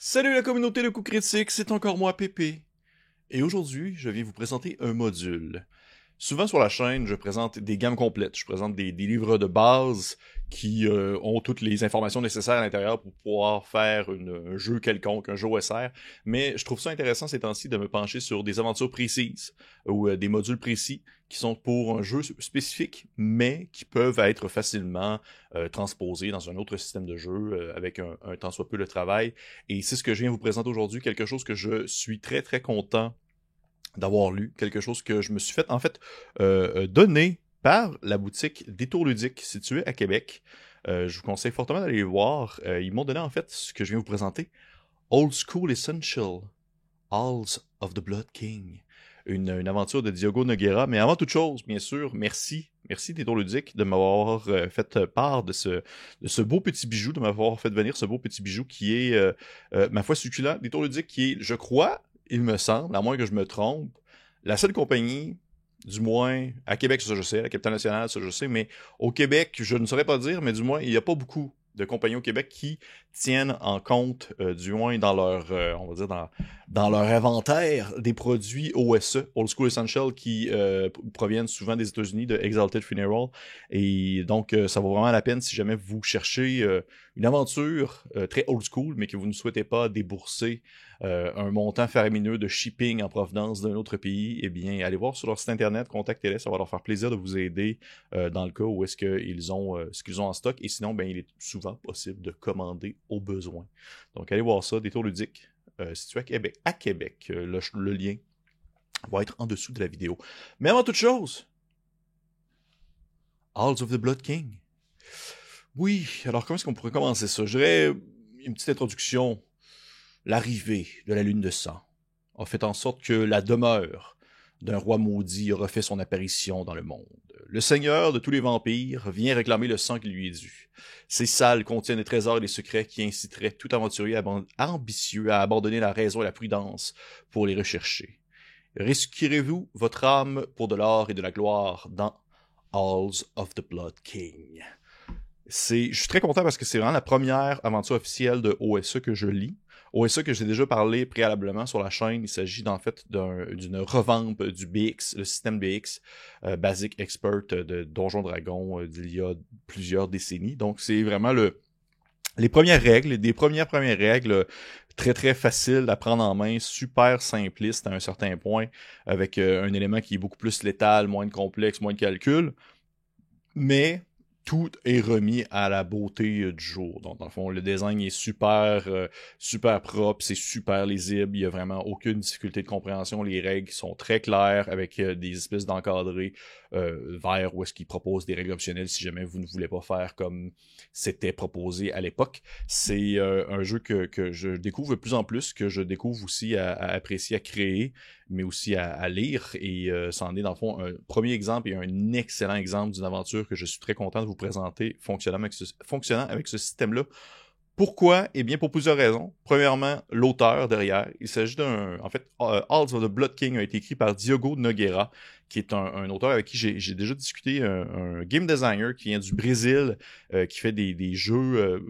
Salut la communauté de coups critiques, c'est encore moi Pépé. Et aujourd'hui, je viens vous présenter un module. Souvent sur la chaîne, je présente des gammes complètes. Je présente des, livres de base qui euh, ont toutes les informations nécessaires à l'intérieur pour pouvoir faire un jeu quelconque, un jeu OSR. Mais je trouve ça intéressant ces temps-ci de me pencher sur des aventures précises ou euh, des modules précis qui sont pour un jeu spécifique, mais qui peuvent être facilement euh, transposés dans un autre système de jeu avec un, un temps soit peu de travail. Et c'est ce que je viens vous présenter aujourd'hui, quelque chose que je suis très très content d'avoir lu quelque chose que je me suis fait en fait euh, euh, donner par la boutique Détour Ludique située à Québec. Euh, je vous conseille fortement d'aller voir. ils m'ont donné en fait ce que je viens vous présenter. Old School Essential. Halls of the Blood King. Une, aventure de Diogo Noguera. Mais avant toute chose, bien sûr, merci. Merci Détour Ludique de m'avoir fait part de ce, de ce beau petit bijou, de m'avoir fait venir ce beau petit bijou qui est, ma foi, succulent. Détour Ludique qui est, je crois, il me semble, à moins que je me trompe, la seule compagnie, du moins à Québec, ça je sais, la capitale nationale, ça je sais, mais au Québec, je ne saurais pas dire, mais du moins, il n'y a pas beaucoup de compagnies au Québec qui tiennent en compte, euh, du moins dans leur, euh, on va dire dans, dans leur inventaire des produits OSE, Old School Essential, qui euh, proviennent souvent des États-Unis, de Exalted Funeral. Et donc, ça vaut vraiment la peine si jamais vous cherchez une aventure très old school, mais que vous ne souhaitez pas débourser un montant faramineux de shipping en provenance d'un autre pays, eh bien, allez voir sur leur site internet, contactez-les, ça va leur faire plaisir de vous aider dans le cas où est-ce qu'ils ont ce qu'ils ont en stock. Et sinon, ben, il est souvent possible de commander au besoin. Donc, allez voir ça, Détour ludique, euh, situé à Québec. À Québec. Euh, le, lien va être en dessous de la vidéo. Mais avant toute chose, Halls of the Blood King. Oui, alors comment est-ce qu'on pourrait commencer ça? Je dirais une petite introduction. L'arrivée de la lune de sang a fait en sorte que la demeure d'un roi maudit a refait son apparition dans le monde. Le seigneur de tous les vampires vient réclamer le sang qui lui est dû. Ces salles contiennent des trésors et des secrets qui inciteraient tout aventurier ambitieux à abandonner la raison et la prudence pour les rechercher. Risquerez-vous votre âme pour de l'or et de la gloire dans Halls of the Blood King? C'est, je suis très content parce que c'est vraiment la première aventure officielle de OSE que je lis. OSA que j'ai déjà parlé préalablement sur la chaîne, il s'agit en fait d'une revampe du BX, le système BX euh, Basic Expert de Donjon Dragon euh, d'il y a plusieurs décennies. Donc c'est vraiment le les premières règles, des premières premières règles très très faciles à prendre en main, super simplistes à un certain point, avec euh, un élément qui est beaucoup plus létal, moins de complexe, moins de calcul. Mais tout est remis à la beauté euh, du jour. Donc, dans le fond, le design est super, euh, super propre, c'est super lisible, il n'y a vraiment aucune difficulté de compréhension. Les règles sont très claires avec euh, des espèces d'encadrés vers où est-ce qu'ils proposent des règles optionnelles si jamais vous ne voulez pas faire comme c'était proposé à l'époque. C'est un jeu que, que, je découvre de plus en plus, que je découvre aussi à, apprécier, à créer, mais aussi à, lire. Et ça en est, dans le fond, un premier exemple et un excellent exemple d'une aventure que je suis très content de vous présenter fonctionnant avec ce, système-là. Pourquoi? Eh bien, pour plusieurs raisons. Premièrement, l'auteur derrière. Il s'agit d'un. En fait, uh, Halls of the Blood King a été écrit par Diogo Nogueira, qui est un, auteur avec qui j'ai déjà discuté, un, game designer qui vient du Brésil, euh, qui fait des, des jeux. Euh,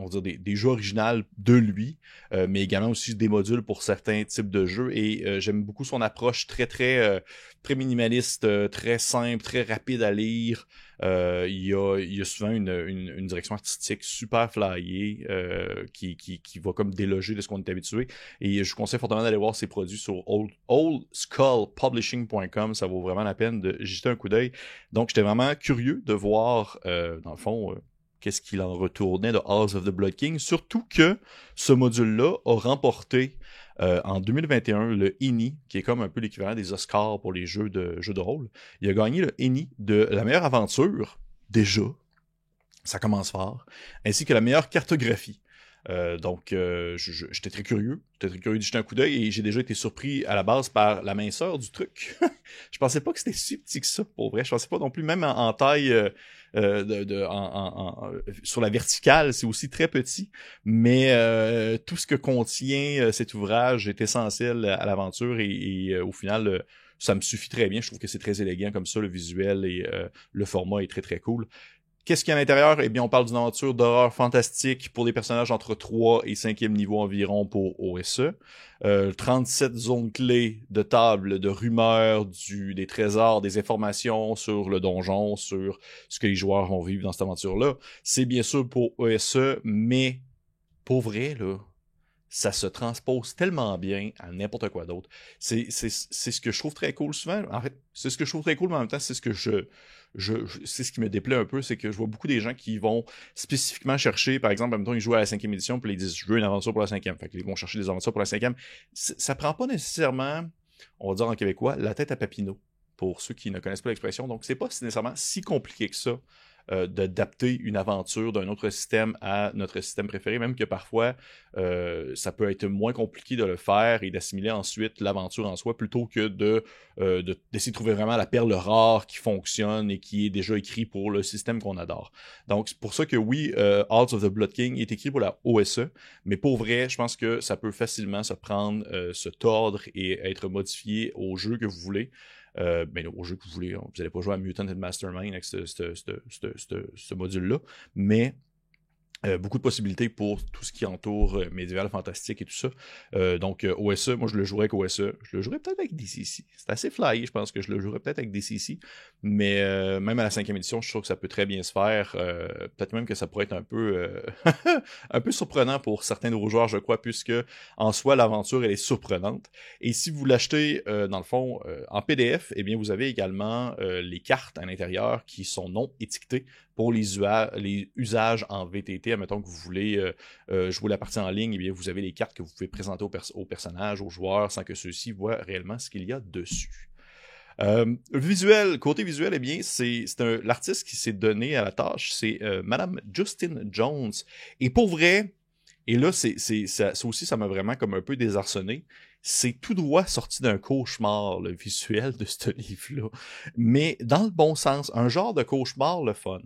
on va dire des, jeux originaux de lui, euh, mais également aussi des modules pour certains types de jeux. Et j'aime beaucoup son approche très, très, très minimaliste, très simple, très rapide à lire. Euh, il, y a, souvent une, direction artistique super flyée euh, qui, qui, va comme déloger de ce qu'on est habitué. Et je vous conseille fortement d'aller voir ses produits sur old, oldskullpublishing.com. Ça vaut vraiment la peine de jeter un coup d'œil. Donc, j'étais vraiment curieux de voir, euh, dans le fond, qu'est-ce qu'il en retournait de House of the Blood King. Surtout que ce module-là a remporté euh, en 2021 le ENI, qui est comme un peu l'équivalent des Oscars pour les jeux de, jeux de rôle. Il a gagné le ENI de la meilleure aventure, déjà. Ça commence fort. Ainsi que la meilleure cartographie. Euh, donc, euh, j'étais très curieux. J'étais très curieux de jeter un coup d'œil et j'ai déjà été surpris à la base par la minceur du truc. je pensais pas que c'était si petit que ça, pour vrai. Je pensais pas non plus, même en, taille, euh, de, en, sur la verticale, c'est aussi très petit. Mais tout ce que contient cet ouvrage est essentiel à l'aventure et, au final, ça me suffit très bien. Je trouve que c'est très élégant comme ça, le visuel et le format est très très cool Qu'est-ce qu'il y a à l'intérieur? Eh bien, on parle d'une aventure d'horreur fantastique pour des personnages entre 3 et 5e niveau environ pour OSE. Euh, 37 zones clés de table, de rumeurs, du, des trésors, des informations sur le donjon, sur ce que les joueurs vont vivre dans cette aventure-là. C'est bien sûr pour OSE, mais pour vrai, là, ça se transpose tellement bien à n'importe quoi d'autre. C'est, ce que je trouve très cool souvent. En fait, c'est ce que je trouve très cool, mais en même temps, c'est ce que je, je, c'est ce qui me déplaît un peu, c'est que je vois beaucoup des gens qui vont spécifiquement chercher, par exemple, même temps, ils jouent à la cinquième édition, puis ils disent, je veux une aventure pour la cinquième. Fait qu'ils vont chercher des aventures pour la cinquième. Ça prend pas nécessairement, on va dire en québécois, la tête à Papineau, pour ceux qui ne connaissent pas l'expression. Donc, c'est pas nécessairement si compliqué que ça euh, d'adapter une aventure d'un autre système à notre système préféré, même que parfois euh, ça peut être moins compliqué de le faire et d'assimiler ensuite l'aventure en soi plutôt que de euh, d'essayer de, trouver vraiment la perle rare qui fonctionne et qui est déjà écrit pour le système qu'on adore. Donc c'est pour ça que oui, Hearts of the Blood King est écrit pour la OSE, mais pour vrai, je pense que ça peut facilement se prendre, se tordre et être modifié au jeu que vous voulez euh, ben, au jeu que vous voulez. Vous n'allez pas jouer à Mutant and Mastermind avec ce, ce module-là, mais euh, beaucoup de possibilités pour tout ce qui entoure euh, médiéval, fantastique et tout ça. Euh, donc, OSE, moi je le jouerais avec OSE. Je le jouerais peut-être avec DCC. C'est assez fly, je pense que je le jouerais peut-être avec DCC. Mais même à la cinquième édition, je trouve que ça peut très bien se faire. peut-être même que ça pourrait être un peu un peu surprenant pour certains de vos joueurs, je crois, puisque en soi, l'aventure, elle est surprenante. Et si vous l'achetez, dans le fond, en PDF, eh bien, vous avez également les cartes à l'intérieur qui sont non étiquetées pour les, les usages en VTT, admettons que vous voulez euh, euh, jouer la partie en ligne, eh vous avez les cartes que vous pouvez présenter aux, personnages, aux joueurs, sans que ceux-ci voient réellement ce qu'il y a dessus. Euh, visuel, côté visuel, eh bien, c'est l'artiste qui s'est donné à la tâche, c'est Madame Justin Jones. Et pour vrai, et là, c'est ça, ça aussi, ça m'a vraiment comme un peu désarçonné c'est tout droit sorti d'un cauchemar, le visuel de ce livre-là. Mais dans le bon sens, un genre de cauchemar, le fun.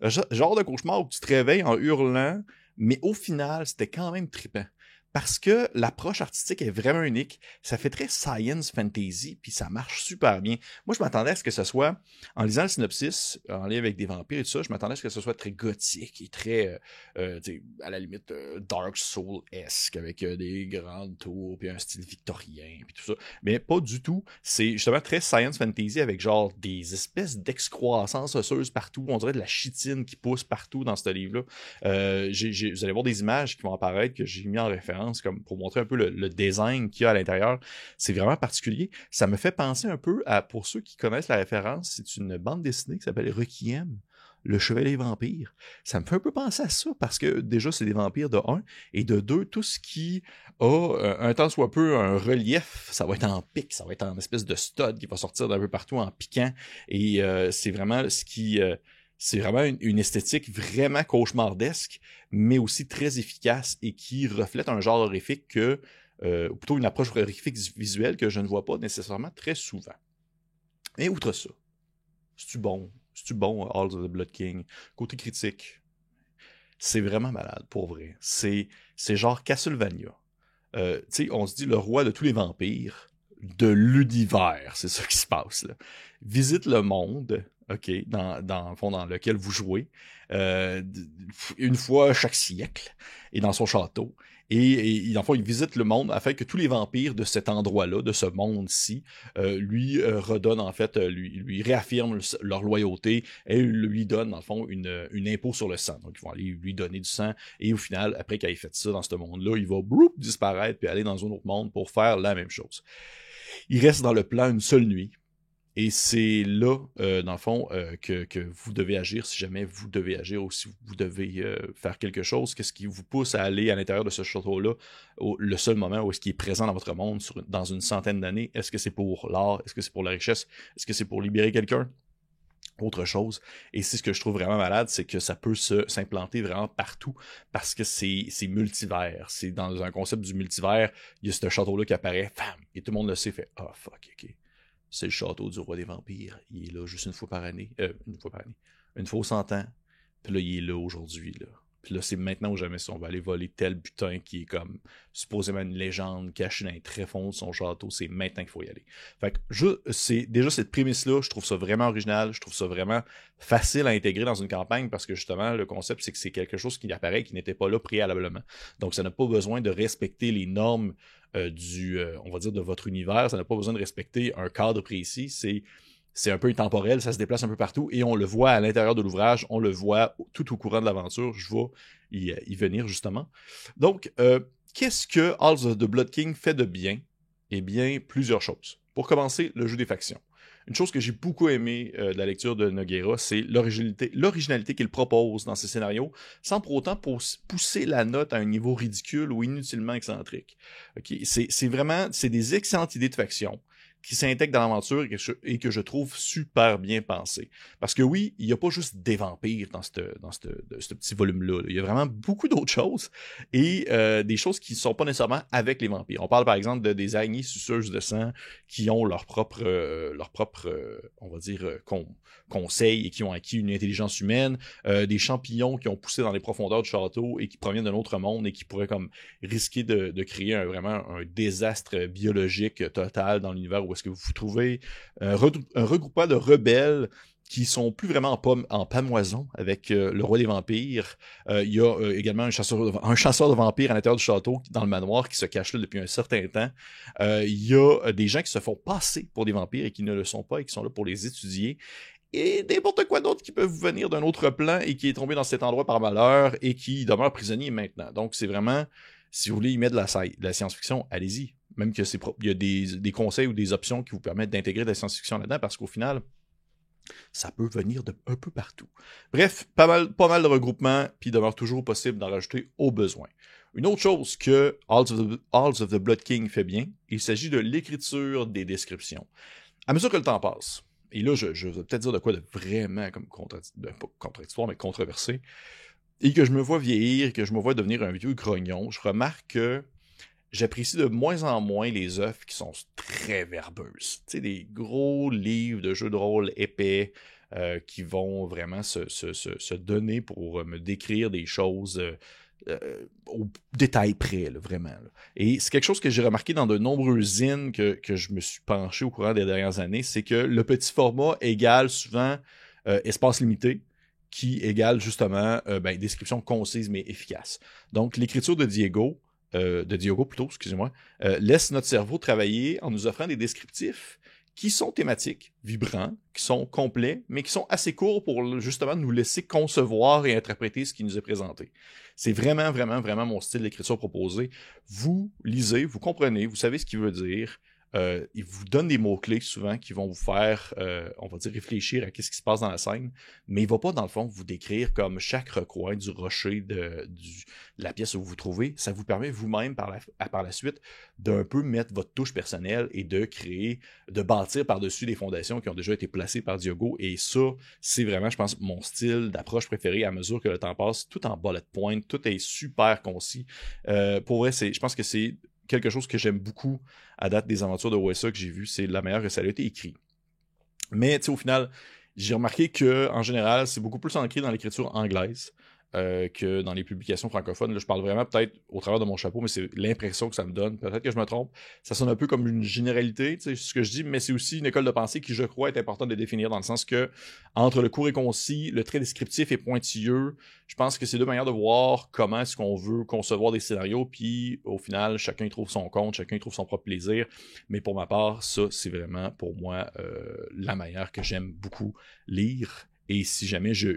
Un genre de cauchemar où tu te réveilles en hurlant, mais au final, c'était quand même trippant parce que l'approche artistique est vraiment unique. Ça fait très science fantasy, puis ça marche super bien. Moi, je m'attendais à ce que ce soit, en lisant le synopsis, en lien avec des vampires et tout ça, je m'attendais à ce que ce soit très gothique et très, euh, euh à la limite, euh, Dark Soul-esque, avec des grandes tours, puis un style victorien, puis tout ça. Mais pas du tout. C'est justement très science fantasy, avec genre des espèces d'excroissance osseuse partout. On dirait de la chitine qui pousse partout dans ce livre-là. vous allez voir des images qui vont apparaître que j'ai mis en référence pour montrer un peu le, design qu'il y a à l'intérieur. C'est vraiment particulier. Ça me fait penser un peu à, pour ceux qui connaissent la référence, c'est une bande dessinée qui s'appelle Requiem le chevalier vampire. Ça me fait un peu penser à ça parce que déjà c'est des vampires de 1 et de 2 tout ce qui a euh, un temps soit peu un relief, ça va être en pic, ça va être en espèce de stud qui va sortir d'un peu partout en piquant et euh, c'est vraiment ce qui euh, c'est vraiment une, esthétique vraiment cauchemardesque, mais aussi très efficace et qui reflète un genre horrifique que, euh, ou plutôt une approche horrifique visuelle que je ne vois pas nécessairement très souvent. Et outre ça, c'est-tu bon? C'est-tu bon, Halls of the Blood King? Côté critique, c'est vraiment malade, pour vrai. C'est, c'est genre Castlevania. Euh, tu sais, on se dit le roi de tous les vampires de l'univers, c'est ça qui se passe là. Visite le monde, OK, dans, dans fond dans lequel vous jouez, euh, une fois chaque siècle, et dans son château. Et, et dans le fond, il visite le monde afin que tous les vampires de cet endroit-là, de ce monde-ci, euh, lui euh, redonnent en fait, lui, lui réaffirment leur loyauté et lui donnent, dans le fond, une, une impôt sur le sang. Donc, ils vont aller lui donner du sang. Et au final, après qu'il ait fait ça dans ce monde-là, il va disparaître puis aller dans un autre monde pour faire la même chose. Il reste dans le plan une seule nuit. Et c'est là, euh, dans le fond, euh, que, vous devez agir si jamais vous devez agir ou si vous devez euh, faire quelque chose. Qu'est-ce qui vous pousse à aller à l'intérieur de ce château-là, le seul moment où est-ce qu'il est présent dans votre monde dans une centaine d'années? Est-ce que c'est pour l'art? Est-ce que c'est pour la richesse? Est-ce que c'est pour libérer quelqu'un? autre chose. Et c'est ce que je trouve vraiment malade, c'est que ça peut s'implanter vraiment partout parce que c'est multivers. C'est dans un concept du multivers, il y a ce château-là qui apparaît, et tout le monde le sait, fait, oh fuck, ok c'est le château du roi des vampires. Il est là juste une fois par année. Euh, une fois par année. Une fois au cent ans. Puis là, il est là aujourd'hui. Là. Là, c'est maintenant ou jamais si on va aller voler tel butin qui est comme supposément une légende cachée dans les tréfonds de son château. C'est maintenant qu'il faut y aller. Fait que c'est déjà cette prémisse-là, je trouve ça vraiment original, je trouve ça vraiment facile à intégrer dans une campagne parce que justement, le concept, c'est que c'est quelque chose qui apparaît qui n'était pas là préalablement. Donc, ça n'a pas besoin de respecter les normes euh, du, euh, on va dire, de votre univers. Ça n'a pas besoin de respecter un cadre précis. C'est c'est un peu intemporel, ça se déplace un peu partout et on le voit à l'intérieur de l'ouvrage, on le voit tout au courant de l'aventure. Je vais y, venir justement. Donc, euh, qu'est-ce que Halls of the Blood King fait de bien? Eh bien, plusieurs choses. Pour commencer, le jeu des factions. Une chose que j'ai beaucoup aimé de la lecture de Noguera, c'est l'originalité qu'il propose dans ses scénarios, sans pour autant pousser la note à un niveau ridicule ou inutilement excentrique. C'est vraiment, c'est des excellentes idées de factions qui s'intègre dans l'aventure et, que je trouve super bien pensé. Parce que oui, il n'y a pas juste des vampires dans, dans ce petit volume-là. Il y a vraiment beaucoup d'autres choses et euh, des choses qui ne sont pas nécessairement avec les vampires. On parle par exemple de, des araignées suceuses de sang qui ont leur propre, euh, leur propre euh, on va dire, conseil et qui ont acquis une intelligence humaine, des champignons qui ont poussé dans les profondeurs du château et qui proviennent d'un autre monde et qui pourraient comme risquer de, créer un, vraiment un désastre biologique total dans l'univers où est-ce que vous trouvez, un, regroupement de rebelles qui sont plus vraiment en, en pamoison avec euh, le roi des vampires. Euh, il y a euh, également un chasseur, de, vampires à l'intérieur du château, dans le manoir, qui se cache là depuis un certain temps. il y a des gens qui se font passer pour des vampires et qui ne le sont pas et qui sont là pour les étudier. Et n'importe quoi d'autre qui peut venir d'un autre plan et qui est tombé dans cet endroit par malheur et qui demeure prisonnier maintenant. Donc c'est vraiment, si vous voulez y mettre de la, de la science-fiction, allez-y même que c'est il y a des, conseils ou des options qui vous permettent d'intégrer de la science-fiction là-dedans, parce qu'au final, ça peut venir de un peu partout. Bref, pas mal, pas mal de regroupements, puis il demeure toujours possible d'en rajouter au besoin. Une autre chose que Halls of, the, Blood King fait bien, il s'agit de l'écriture des descriptions. À mesure que le temps passe, et là, je, je vais peut-être dire de quoi de vraiment comme ben, contradictoire, mais controversé, et que je me vois vieillir, que je me vois devenir un vieux grognon, je remarque que j'apprécie de moins en moins les œuvres qui sont très verbeuses. Tu sais, des gros livres de jeux de rôle épais euh, qui vont vraiment se, donner pour euh, me décrire des choses euh, au détail près, vraiment. Et c'est quelque chose que j'ai remarqué dans de nombreux zines que, que, je me suis penché au courant des dernières années, c'est que le petit format égale souvent espace limité qui égale justement ben, description concise mais efficace. Donc l'écriture de Diego, euh, de Diogo plutôt, excusez-moi, euh, laisse notre cerveau travailler en nous offrant des descriptifs qui sont thématiques, vibrants, qui sont complets, mais qui sont assez courts pour justement nous laisser concevoir et interpréter ce qui nous est présenté. C'est vraiment, vraiment, vraiment mon style d'écriture proposé. Vous lisez, vous comprenez, vous savez ce qu'il veut dire, euh, il vous donne des mots-clés souvent qui vont vous faire, euh, on va dire, réfléchir à ce qui se passe dans la scène, mais il va pas, dans le fond, vous décrire comme chaque recoin du rocher de, la pièce où vous vous trouvez. Ça vous permet vous-même, par la, par la suite, d'un peu mettre votre touche personnelle et de créer, de bâtir par-dessus des fondations qui ont déjà été placées par Diogo. Et ça, c'est vraiment, je pense, mon style d'approche préféré à mesure que le temps passe, tout en bullet point, tout est super concis. Euh, pour vrai, je pense que c'est quelque chose que j'aime beaucoup à date des aventures de OSA que j'ai vu, c'est la meilleure que ça a été écrit. Mais au final, j'ai remarqué que en général, c'est beaucoup plus ancré dans l'écriture anglaise. Euh, que dans les publications francophones. Je parle vraiment peut-être au travers de mon chapeau, mais c'est l'impression que ça me donne. Peut-être que je me trompe. Ça sonne un peu comme une généralité, sais, ce que je dis, mais c'est aussi une école de pensée qui, je crois, est importante de définir dans le sens que entre le court et concis, le trait descriptif et pointilleux, je pense que c'est deux manières de voir comment est-ce qu'on veut concevoir des scénarios, puis au final, chacun trouve son compte, chacun trouve son propre plaisir. Mais pour ma part, ça, c'est vraiment pour moi euh, la manière que j'aime beaucoup lire et si jamais je,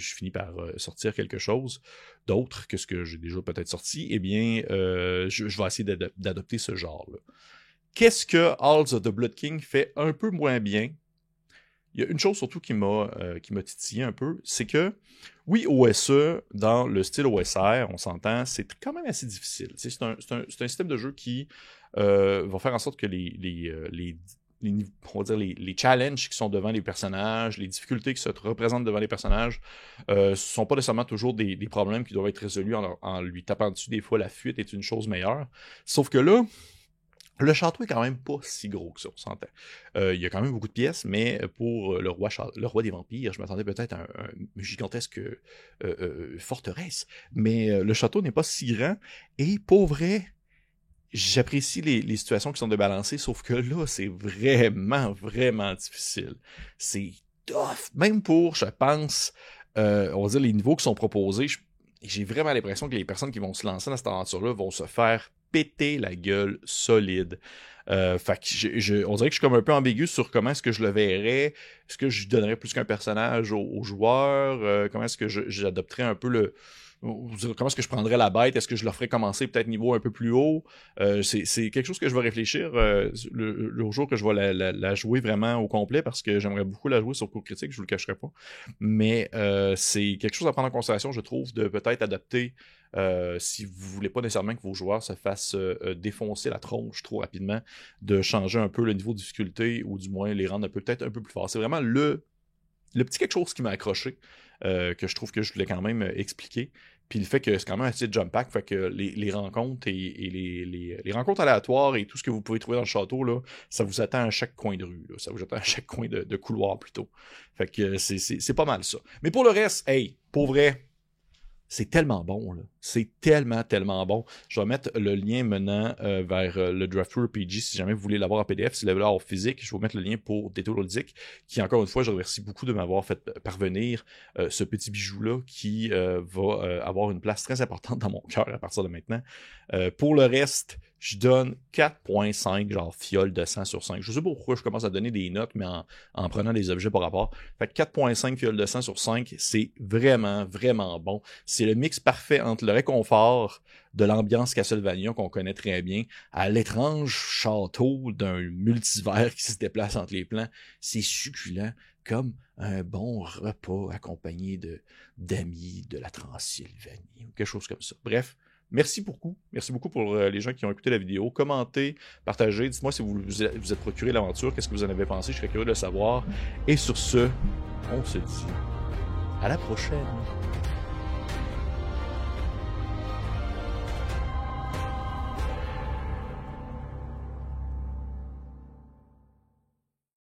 finis par euh, sortir quelque chose d'autre que ce que j'ai déjà peut-être sorti, eh bien, euh, je, vais essayer d'adopter ce genre-là. Qu'est-ce que Halls of the Blood King fait un peu moins bien? Il y a une chose surtout qui m'a euh, titillé un peu, c'est que oui, OSE, dans le style OSR, on s'entend, c'est quand même assez difficile. C'est un, un, système de jeu qui va faire en sorte que les, les les, les, challenges qui sont devant les personnages, les difficultés qui se représentent devant les personnages, euh, sont pas nécessairement toujours des, problèmes qui doivent être résolus en, lui tapant dessus. Des fois, la fuite est une chose meilleure. Sauf que là, Le château est quand même pas si gros que ça, on s'entend. Euh, il y a quand même beaucoup de pièces, mais pour le roi, le roi des vampires, je m'attendais peut-être à un, gigantesque euh, euh, forteresse. Mais le château n'est pas si grand. Et pour vrai, j'apprécie les, situations qui sont débalancées, sauf que là, c'est vraiment, vraiment difficile. C'est tough. Même pour, je pense, on va dire, les niveaux qui sont proposés, j'ai vraiment l'impression que les personnes qui vont se lancer dans cette aventure-là vont se faire péter la gueule solide. Euh, fait que on dirait que je suis comme un peu ambigu sur comment est-ce que je le verrais. Est-ce que je donnerais plus qu'un personnage aux, joueurs? Euh, comment est-ce que j'adopterais un peu le, comment est-ce que je prendrais la bête? Est-ce que je leur ferais commencer peut-être niveau un peu plus haut? Euh, c'est quelque chose que je vais réfléchir euh, le, jour que je vais la, jouer vraiment au complet parce que j'aimerais beaucoup la jouer sur cours critique, je vous le cacherai pas. Mais euh, c'est quelque chose à prendre en considération, je trouve, de peut-être adapter si vous voulez pas nécessairement que vos joueurs se fassent défoncer la tronche trop rapidement, de changer un peu le niveau de difficulté ou du moins les rendre peut-être un peu plus forts. C'est vraiment le, petit quelque chose qui m'a accroché. Que je trouve que je voulais quand même expliquer. Puis le fait que c'est quand même assez jump pack, fait que les, rencontres et, les, rencontres aléatoires et tout ce que vous pouvez trouver dans le château, là, ça vous attend à chaque coin de rue. Ça vous attend à chaque coin de, de couloir plutôt. Fait que c'est pas mal ça. Mais pour le reste, hey, pour vrai, c'est tellement bon, là. C'est tellement, tellement bon. Je vais mettre le lien maintenant euh, vers euh, le Draft RPG si jamais vous voulez l'avoir en PDF. Si vous voulez l'avoir en physique, je vais vous mettre le lien pour Détour qui, encore une fois, je remercie beaucoup de m'avoir fait parvenir euh, ce petit bijou-là qui va avoir une place très importante dans mon cœur à partir de maintenant. pour le reste, je donne 4.5, genre fiole de 100 sur 5. Je sais pas pourquoi je commence à donner des notes, mais en, prenant des objets par rapport. Fait 4.5 fiole de 100 sur 5, c'est vraiment, vraiment bon. C'est le mix parfait entre le réconfort de l'ambiance Castlevania qu'on connaît très bien, à l'étrange château d'un multivers qui se déplace entre les plans. C'est succulent, comme un bon repas accompagné de d'amis de la Transylvanie, ou quelque chose comme ça. Bref, Merci beaucoup. Merci beaucoup pour euh, les gens qui ont écouté la vidéo. Commentez, partagez. Dites-moi si vous vous êtes procuré l'aventure. Qu'est-ce que vous en avez pensé? Je serais curieux de le savoir. Et sur ce, on se dit à la prochaine.